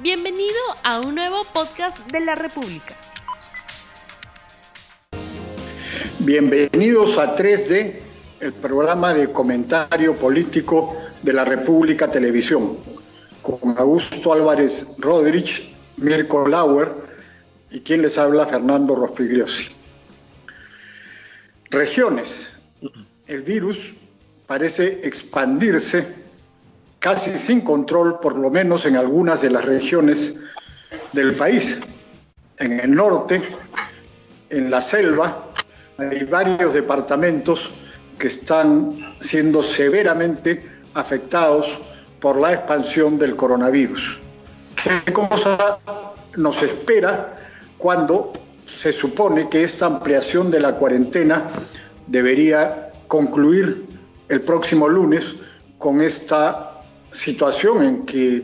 Bienvenido a un nuevo podcast de la República. Bienvenidos a 3D, el programa de comentario político de la República Televisión, con Augusto Álvarez Rodríguez, Mirko Lauer y quien les habla Fernando Rospigliosi. Regiones. El virus parece expandirse casi sin control, por lo menos en algunas de las regiones del país. En el norte, en la selva, hay varios departamentos que están siendo severamente afectados por la expansión del coronavirus. ¿Qué cosa nos espera cuando se supone que esta ampliación de la cuarentena debería concluir el próximo lunes con esta situación en que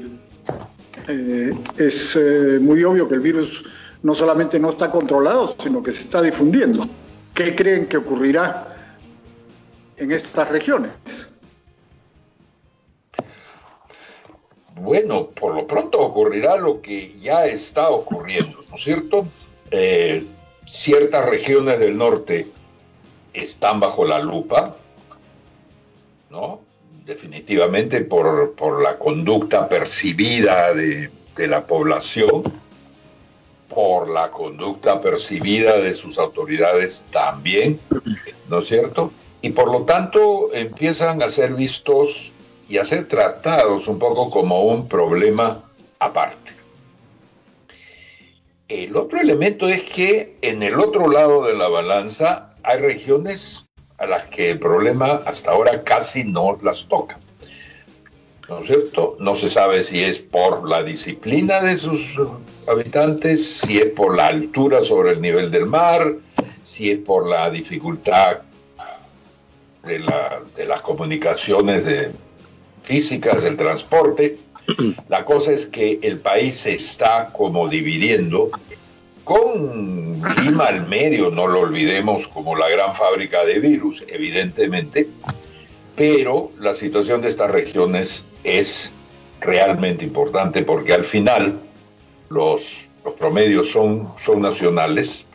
eh, es eh, muy obvio que el virus no solamente no está controlado, sino que se está difundiendo. ¿Qué creen que ocurrirá en estas regiones? Bueno, por lo pronto ocurrirá lo que ya está ocurriendo, ¿no es cierto? Eh, ciertas regiones del norte están bajo la lupa, ¿no? Definitivamente por, la conducta percibida de, de la población, por la conducta percibida de sus autoridades también, ¿no es cierto? Y por lo tanto empiezan a ser vistos y a ser tratados un poco como un problema aparte. El otro elemento es que en el otro lado de la balanza hay regiones a las que el problema hasta ahora casi no las toca. ¿No es cierto? No se sabe si es por la disciplina de sus habitantes, si es por la altura sobre el nivel del mar, si es por la dificultad de, las comunicaciones físicas, del transporte. La cosa es que el país se está como dividiendo con Lima al medio, no lo olvidemos como la gran fábrica de virus, evidentemente, pero la situación de estas regiones es realmente importante porque al final los, los promedios son, son nacionales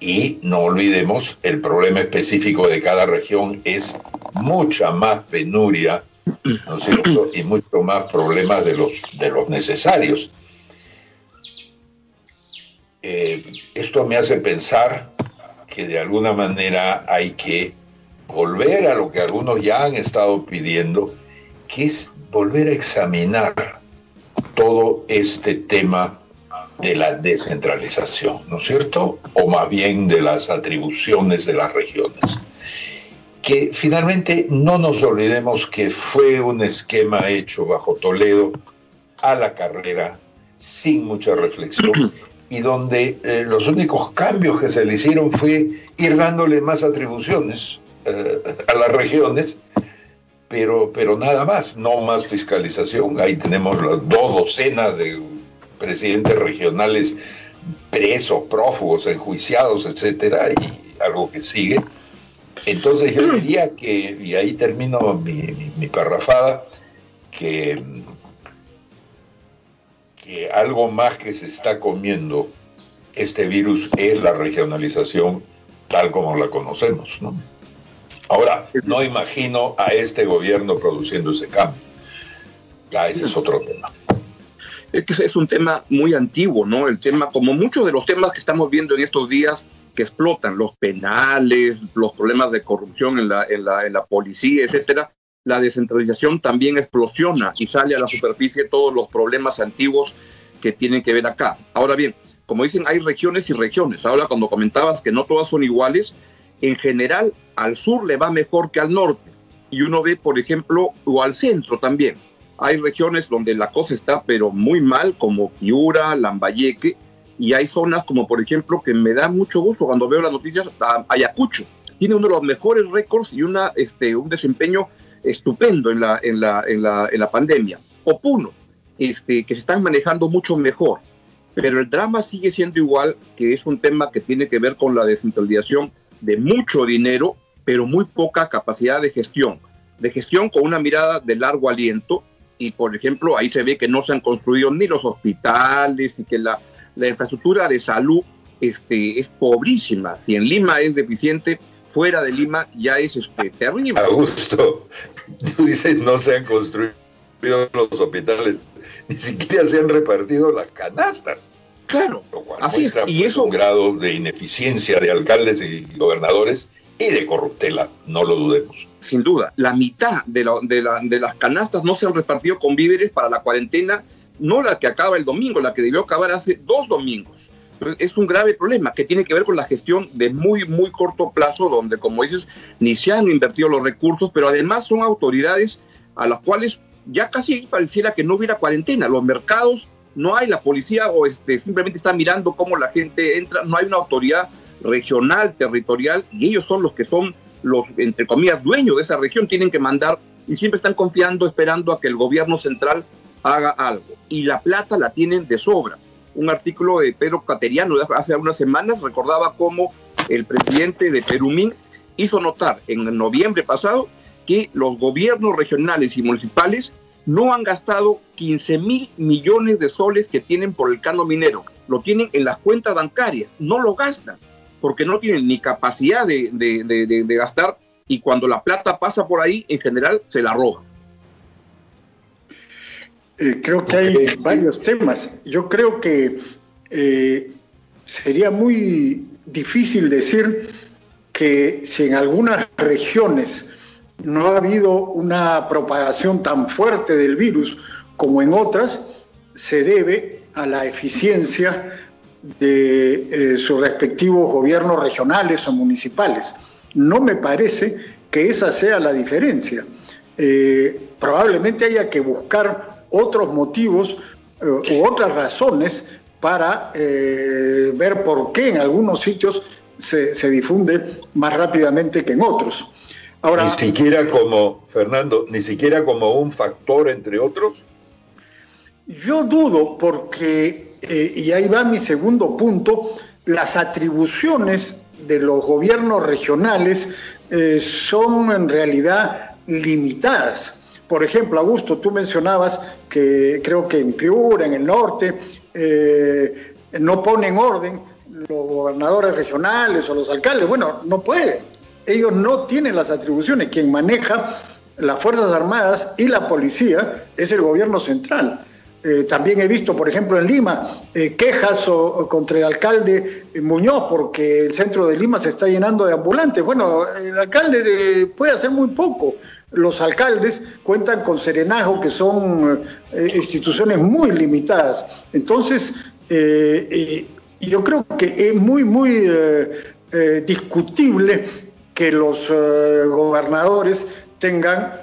y no olvidemos, el problema específico de cada región es mucha más penuria, ¿no es cierto? Y mucho más problemas de los, de los necesarios. Eh, esto me hace pensar que de alguna manera hay que volver a lo que algunos ya han estado pidiendo, que es volver a examinar todo este tema de la descentralización, ¿no es cierto? O más bien de las atribuciones de las regiones. Que finalmente no nos olvidemos que fue un esquema hecho bajo Toledo a la carrera, sin mucha reflexión, y donde eh, los únicos cambios que se le hicieron fue ir dándole más atribuciones eh, a las regiones, pero, pero nada más, no más fiscalización. Ahí tenemos las dos docenas de presidentes regionales presos, prófugos, enjuiciados, etcétera, y algo que sigue. Entonces yo diría que, y ahí termino mi, mi, mi parrafada, que que algo más que se está comiendo este virus es la regionalización tal como la conocemos. ¿no? Ahora, no imagino a este gobierno produciendo ese cambio. Ya ese es otro tema. Es que es un tema muy antiguo, ¿no? El tema, como muchos de los temas que estamos viendo en estos días que explotan, los penales, los problemas de corrupción en la, en la, en la policía, etcétera, la descentralización también explosiona y sale a la superficie todos los problemas antiguos que tienen que ver acá. Ahora bien, como dicen, hay regiones y regiones. Ahora, cuando comentabas que no todas son iguales, en general al sur le va mejor que al norte. Y uno ve, por ejemplo, o al centro también. Hay regiones donde la cosa está pero muy mal, como Piura, Lambayeque, y hay zonas como, por ejemplo, que me da mucho gusto cuando veo las noticias, Ayacucho. Tiene uno de los mejores récords y una, este, un desempeño estupendo en la, en la, en la, en la pandemia. Puno, este, que se están manejando mucho mejor. Pero el drama sigue siendo igual, que es un tema que tiene que ver con la descentralización de mucho dinero, pero muy poca capacidad de gestión. De gestión con una mirada de largo aliento y por ejemplo ahí se ve que no se han construido ni los hospitales y que la, la infraestructura de salud este, es pobrísima. Si en Lima es deficiente, fuera de Lima ya es este, terrible. Augusto, tú dices no se han construido los hospitales, ni siquiera se han repartido las canastas. Claro, así es. Y pues, eso un grado de ineficiencia de alcaldes y gobernadores y de corruptela, no lo dudemos. Sin duda, la mitad de, de, de las canastas no se han repartido con víveres para la cuarentena, no la que acaba el domingo, la que debió acabar hace dos domingos. Es un grave problema que tiene que ver con la gestión de muy, muy corto plazo, donde, como dices, ni se han invertido los recursos, pero además son autoridades a las cuales ya casi pareciera que no hubiera cuarentena. Los mercados no hay, la policía o este, simplemente está mirando cómo la gente entra, no hay una autoridad regional, territorial, y ellos son los que son los, entre comillas, dueños de esa región, tienen que mandar y siempre están confiando, esperando a que el gobierno central haga algo. Y la plata la tienen de sobra. Un artículo de Pedro Cateriano de hace algunas semanas recordaba cómo el presidente de Perumín hizo notar en noviembre pasado que los gobiernos regionales y municipales no han gastado 15 mil millones de soles que tienen por el cano minero. Lo tienen en las cuentas bancarias, no lo gastan porque no tienen ni capacidad de, de, gastar y cuando la plata pasa por ahí, en general se la roban. Eh, creo que hay varios temas. Yo creo que eh, sería muy difícil decir que si en algunas regiones no ha habido una propagación tan fuerte del virus como en otras, se debe a la eficiencia de eh, sus respectivos gobiernos regionales o municipales. No me parece que esa sea la diferencia. Probablemente haya que buscar otros motivos eh, u otras razones para ver por qué en algunos sitios se, se, difunde más rápidamente que en otros. Ahora, ni siquiera como, Fernando, ni siquiera como un factor entre otros. Yo dudo porque eh, y ahí va mi segundo punto, las atribuciones de los gobiernos regionales eh, son en realidad limitadas. Por ejemplo, Augusto, tú mencionabas que creo que en Piura, en el norte, eh, no ponen orden los gobernadores regionales o los alcaldes. Bueno, no pueden. Ellos no tienen las atribuciones. Quien maneja las Fuerzas Armadas y la policía es el gobierno central. Eh, también he visto, por ejemplo, en Lima, eh, quejas contra el alcalde Muñoz porque el centro de Lima se está llenando de ambulantes. Bueno, el alcalde eh, puede hacer muy poco. Los alcaldes cuentan con serenazgo, que son instituciones muy limitadas. Entonces, yo creo que es muy, muy discutible que los gobernadores tengan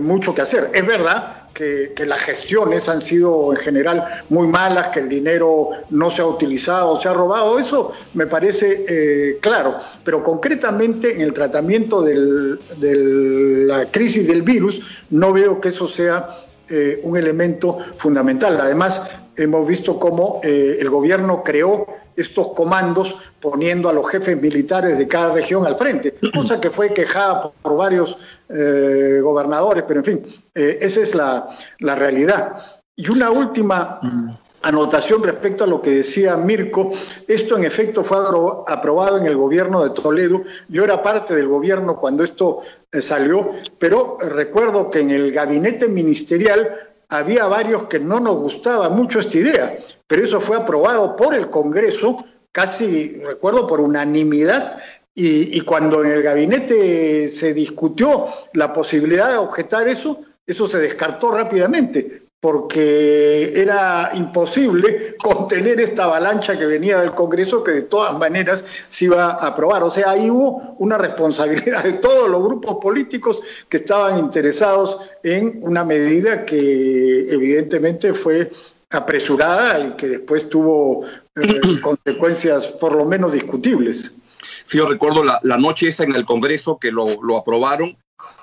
mucho que hacer. Es verdad que, las gestiones han sido en general muy malas, que el dinero no se ha utilizado, se ha robado, eso me parece eh, claro, pero concretamente en el tratamiento de la crisis del virus no veo que eso sea eh, un elemento fundamental. Además, hemos visto cómo eh, el gobierno creó estos comandos poniendo a los jefes militares de cada región al frente, cosa que fue quejada por, varios eh, gobernadores, pero en fin, eh, esa es la, la, realidad. Y una última anotación respecto a lo que decía Mirko, esto en efecto fue aprobado en el gobierno de Toledo, yo era parte del gobierno cuando esto eh, salió, pero recuerdo que en el gabinete ministerial había varios que no nos gustaba mucho esta idea, pero eso fue aprobado por el Congreso, casi recuerdo por unanimidad, y, cuando en el gabinete se discutió la posibilidad de objetar eso, eso se descartó rápidamente, porque era imposible contener esta avalancha que venía del Congreso que de todas maneras se iba a aprobar. O sea, ahí hubo una responsabilidad de todos los grupos políticos que estaban interesados en una medida que evidentemente fue apresurada y que después tuvo eh, consecuencias por lo menos discutibles. Sí, yo recuerdo la, noche esa en el Congreso que lo, aprobaron,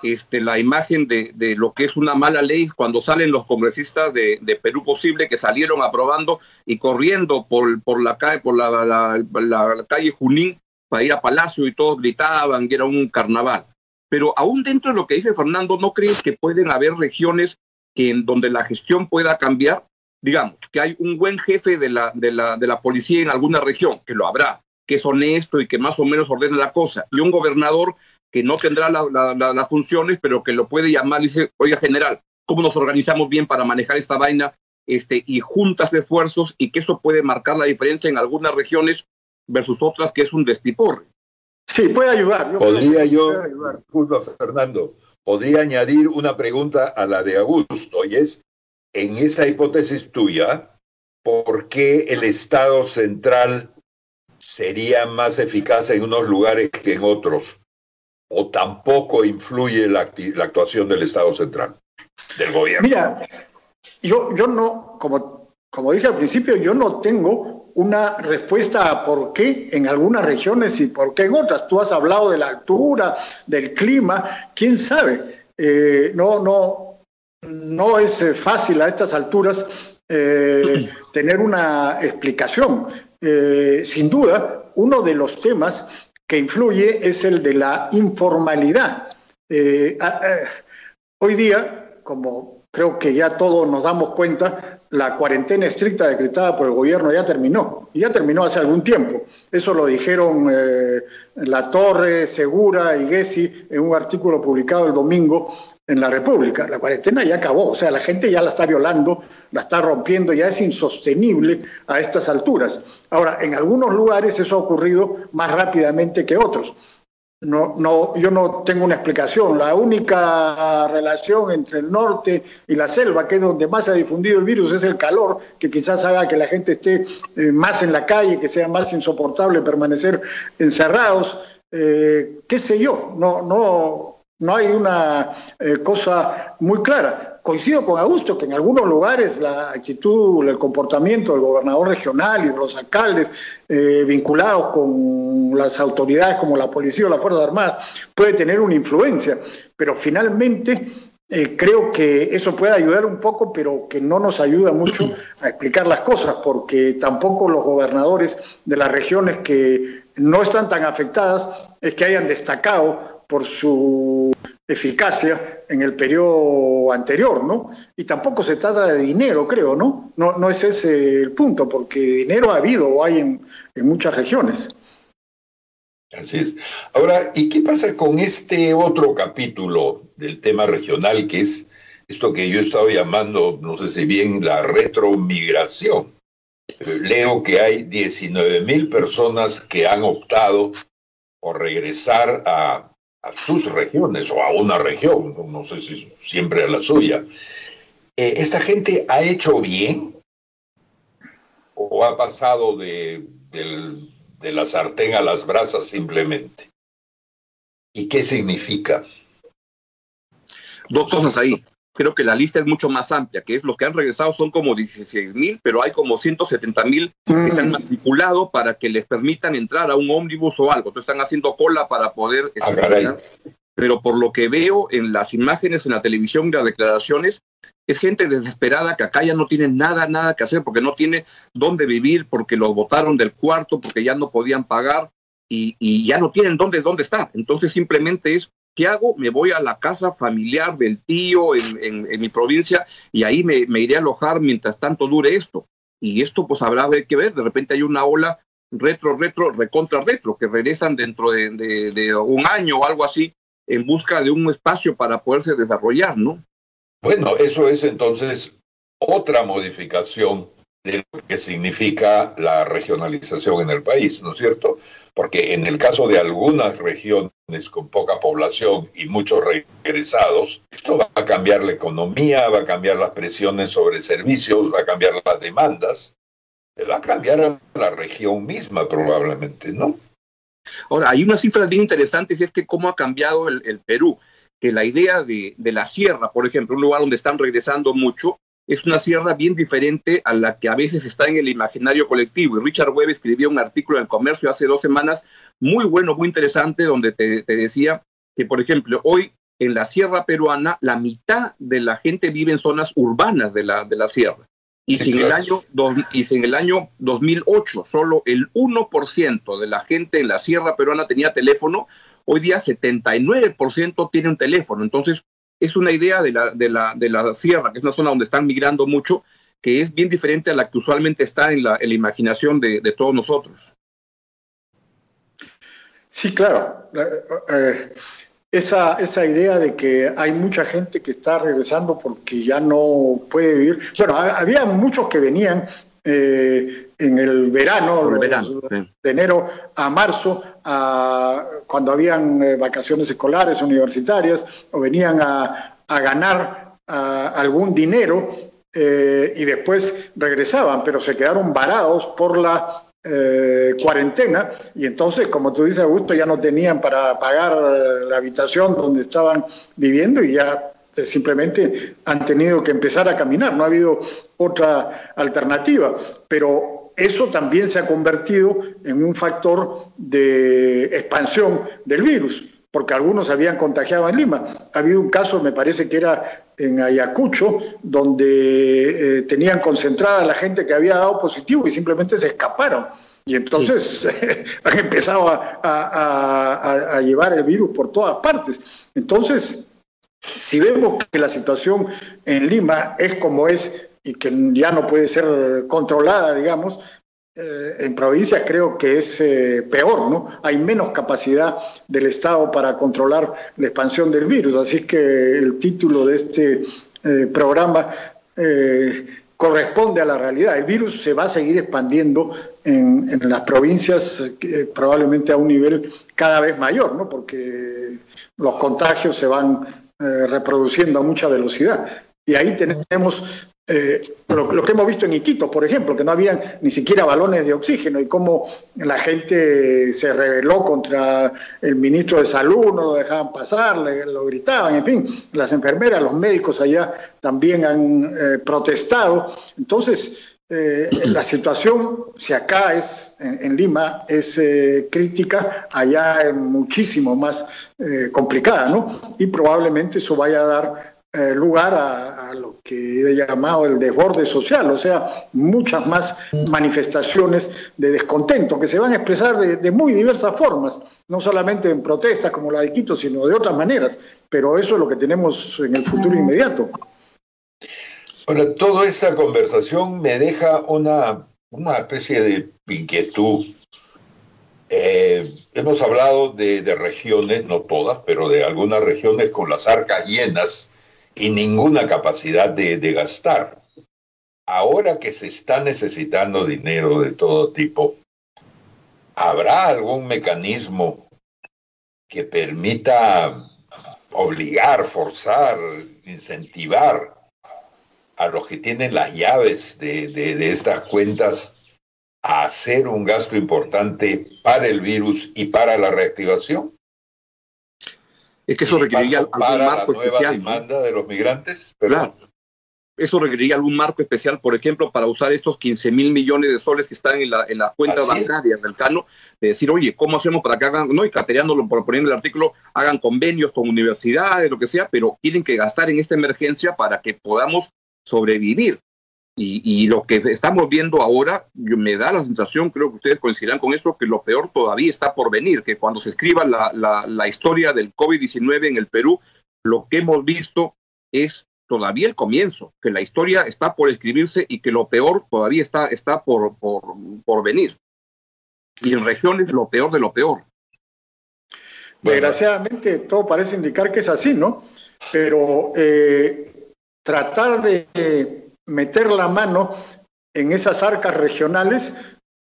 este, la imagen de, lo que es una mala ley cuando salen los congresistas de, Perú Posible que salieron aprobando y corriendo por, por, la, calle, por la, calle Junín para ir a Palacio y todos gritaban que era un carnaval. Pero aún dentro de lo que dice Fernando, ¿no crees que pueden haber regiones en donde la gestión pueda cambiar, digamos, que hay un buen jefe de la, de la, de la policía en alguna región, que lo habrá, que es honesto y que más o menos ordena la cosa, y un gobernador que no tendrá las funciones, pero que lo puede llamar y dice, oiga, general, ¿cómo nos organizamos bien para manejar esta vaina? Este, y juntas de esfuerzos y que eso puede marcar la diferencia en algunas regiones versus otras que es un despiporre. Sí, puede ayudar. podría yo, Fernando, podría añadir una pregunta a la de Augusto, y es, en esa hipótesis tuya, ¿por qué el Estado central sería más eficaz en unos lugares que en otros? ¿O tampoco influye la, actuación del Estado central, del gobierno? Mira, yo, yo no, como, como dije al principio, yo no tengo una respuesta a por qué en algunas regiones y por qué en otras. Tú has hablado de la altura, del clima, quién sabe. Eh, no, no, no es eh, fácil a estas alturas eh, tener una explicación. sin duda, uno de los temas que influye es el de la informalidad. hoy día, como creo que ya todos nos damos cuenta, la cuarentena estricta decretada por el gobierno ya terminó, y ya terminó hace algún tiempo. Eso lo dijeron eh, La Torre, Segura y Gessi en un artículo publicado el domingo en La República. La cuarentena ya acabó, o sea, la gente ya la está violando, la está rompiendo, ya es insostenible a estas alturas. Ahora, en algunos lugares eso ha ocurrido más rápidamente que otros. No, no, yo no tengo una explicación. La única relación entre el norte y la selva, que es donde más se ha difundido el virus, es el calor, que quizás haga que la gente esté eh, más en la calle, que sea más insoportable permanecer encerrados. Eh, ¿Qué sé yo? No, no, no hay una eh, cosa muy clara. Coincido con Augusto que en algunos lugares la actitud, el comportamiento del gobernador regional y de los alcaldes eh, vinculados con las autoridades como la policía o la Fuerza Armada puede tener una influencia, pero finalmente eh, creo que eso puede ayudar un poco, pero que no nos ayuda mucho a explicar las cosas, porque tampoco los gobernadores de las regiones que no están tan afectadas es que hayan destacado por su eficacia en el periodo anterior, ¿no? Y tampoco se trata de dinero, creo, ¿no? No, no es ese el punto, porque dinero ha habido o hay en, en muchas regiones. Así es. Ahora, ¿y qué pasa con este otro capítulo del tema regional, que es esto que yo he estado llamando, no sé si bien, la retromigración? Leo que hay 19 mil personas que han optado por regresar a a sus regiones o a una región, no sé si siempre a la suya. Eh, ¿Esta gente ha hecho bien o ha pasado de, de la sartén a las brasas simplemente? ¿Y qué significa? Dos cosas ahí creo que la lista es mucho más amplia, que es los que han regresado son como 16 mil, pero hay como 170 mil que se han mm. matriculado para que les permitan entrar a un ómnibus o algo. Entonces están haciendo cola para poder... Ah, pero por lo que veo en las imágenes, en la televisión y las declaraciones, es gente desesperada que acá ya no tiene nada, nada que hacer porque no tiene dónde vivir, porque los botaron del cuarto, porque ya no podían pagar y, y ya no tienen dónde, dónde estar. Entonces simplemente es ¿Qué hago? Me voy a la casa familiar del tío en, mi provincia y ahí me, iré a alojar mientras tanto dure esto. Y esto pues habrá que ver, de repente hay una ola retro, retro, recontra, retro, que regresan dentro de, un año o algo así en busca de un espacio para poderse desarrollar, ¿no? Bueno, eso es entonces otra modificación de lo que significa la regionalización en el país, ¿no es cierto? Porque en el caso de algunas regiones con poca población y muchos regresados, esto va a cambiar la economía, va a cambiar las presiones sobre servicios, va a cambiar las demandas, va a cambiar la región misma probablemente, ¿no? Ahora, hay una cifra bien interesante, y es que cómo ha cambiado el, Perú, que la idea de, de la sierra, por ejemplo, un lugar donde están regresando mucho, es una sierra bien diferente a la que a veces está en el imaginario colectivo. Y Richard Webb escribió un artículo en el comercio hace dos semanas, muy bueno, muy interesante, donde te, decía que, por ejemplo, hoy en la sierra peruana, la mitad de la gente vive en zonas urbanas de la, de la sierra. Y, si en el año, y si en el año 2008 solo el 1% de la gente en la sierra peruana tenía teléfono, hoy día 79% tiene un teléfono. Entonces, es una idea de la, de la, de la sierra, que es una zona donde están migrando mucho, que es bien diferente a la que usualmente está en la, imaginación de, de, todos nosotros. Sí, claro. Eh, esa, esa idea de que hay mucha gente que está regresando porque ya no puede vivir. Bueno, había muchos que venían eh, en el verano, de enero a marzo, a, cuando habían eh, vacaciones escolares, universitarias, o venían a, a ganar algún dinero eh, y después regresaban, pero se quedaron varados por la eh, cuarentena y entonces, como tú dices, Augusto, ya no tenían para pagar la habitación donde estaban viviendo y ya eh, simplemente han tenido que empezar a caminar, no ha habido otra alternativa, pero eso también se ha convertido en un factor de expansión del virus porque algunos habían contagiado en Lima. Ha habido un caso, me parece que era en Ayacucho, donde eh, tenían concentrada la gente que había dado positivo y simplemente se escaparon. Y entonces han empezado a, llevar el virus por todas partes. Entonces, si vemos que la situación en Lima es como es y que ya no puede ser controlada, digamos, eh, en provincias creo que es eh, peor, ¿no? Hay menos capacidad del Estado para controlar la expansión del virus, así que el título de este eh, programa corresponde a la realidad. El virus se va a seguir expandiendo en, en las provincias probablemente a un nivel cada vez mayor, ¿no? Porque los contagios se van reproduciendo a mucha velocidad. Y ahí tenemos eh, lo, que hemos visto en Iquitos, por ejemplo, que no habían ni siquiera balones de oxígeno y cómo la gente se rebeló contra el ministro de Salud, no lo dejaban pasar, lo gritaban, en fin, las enfermeras, los médicos allá también han eh, protestado. Entonces, eh, la situación, si acá es en, Lima es crítica, allá es muchísimo más complicada, ¿no? Y probablemente eso vaya a dar eh, lugar a, lo que he llamado el desborde social, o sea, muchas más manifestaciones de descontento que se van a expresar de, muy diversas formas, no solamente en protestas como la de Quito, sino de otras maneras, pero eso es lo que tenemos en el futuro inmediato. Bueno, toda esta conversación me deja una, una especie de inquietud. Eh, hemos hablado de, regiones, no todas, pero de algunas regiones con las arcas llenas y ninguna capacidad de, gastar. Ahora que se está necesitando dinero de todo tipo, ¿habrá algún mecanismo que permita obligar, forzar, incentivar a los que tienen las llaves de, estas cuentas a hacer un gasto importante para el virus y para la reactivación? Es que eso requeriría algún marco especial. demanda de los migrantes? Claro. Eso requeriría algún marco especial, por ejemplo, para usar estos 15 mil millones de soles que están en la, en la cuenta bancaria del Cano, de decir, oye, ¿cómo hacemos para que hagan, no, y catereándolo por poniendo el artículo, hagan convenios con universidades, lo que sea, pero tienen que gastar en esta emergencia para que podamos sobrevivir. Y, lo que estamos viendo ahora, me da la sensación, creo que ustedes coincidirán con esto, que lo peor todavía está por venir, que cuando se escriba la, la, la historia del COVID-19 en el Perú, lo que hemos visto es todavía el comienzo, que la historia está por escribirse y que lo peor todavía está, está por, por, por venir. Y en regiones lo peor de lo peor. Desgraciadamente todo parece indicar que es así, ¿no? Pero eh, tratar de meter la mano en esas arcas regionales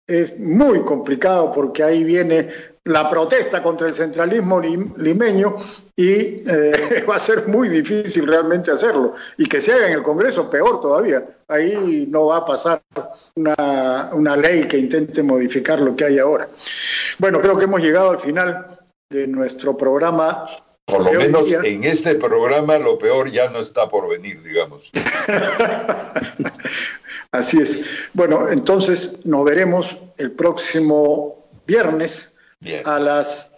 es muy complicado porque ahí viene la protesta contra el centralismo limeño y eh, va a ser muy difícil realmente hacerlo. Y que se haga en el Congreso, peor todavía. Ahí no va a pasar una, una ley que intente modificar lo que hay ahora. Bueno, creo que hemos llegado al final de nuestro programa por lo menos en este programa lo peor ya no está por venir, digamos. Así es. Bueno, entonces nos veremos el próximo viernes a las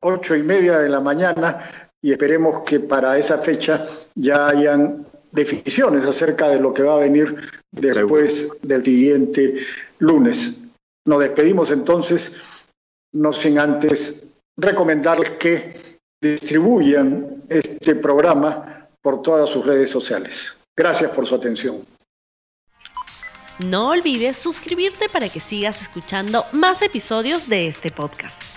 ocho y media de la mañana y esperemos que para esa fecha ya hayan definiciones acerca de lo que va a venir después del siguiente lunes. Nos despedimos entonces, no sin antes recomendarles que distribuyan este programa por todas sus redes sociales. Gracias por su atención. No olvides suscribirte para que sigas escuchando más episodios de este podcast.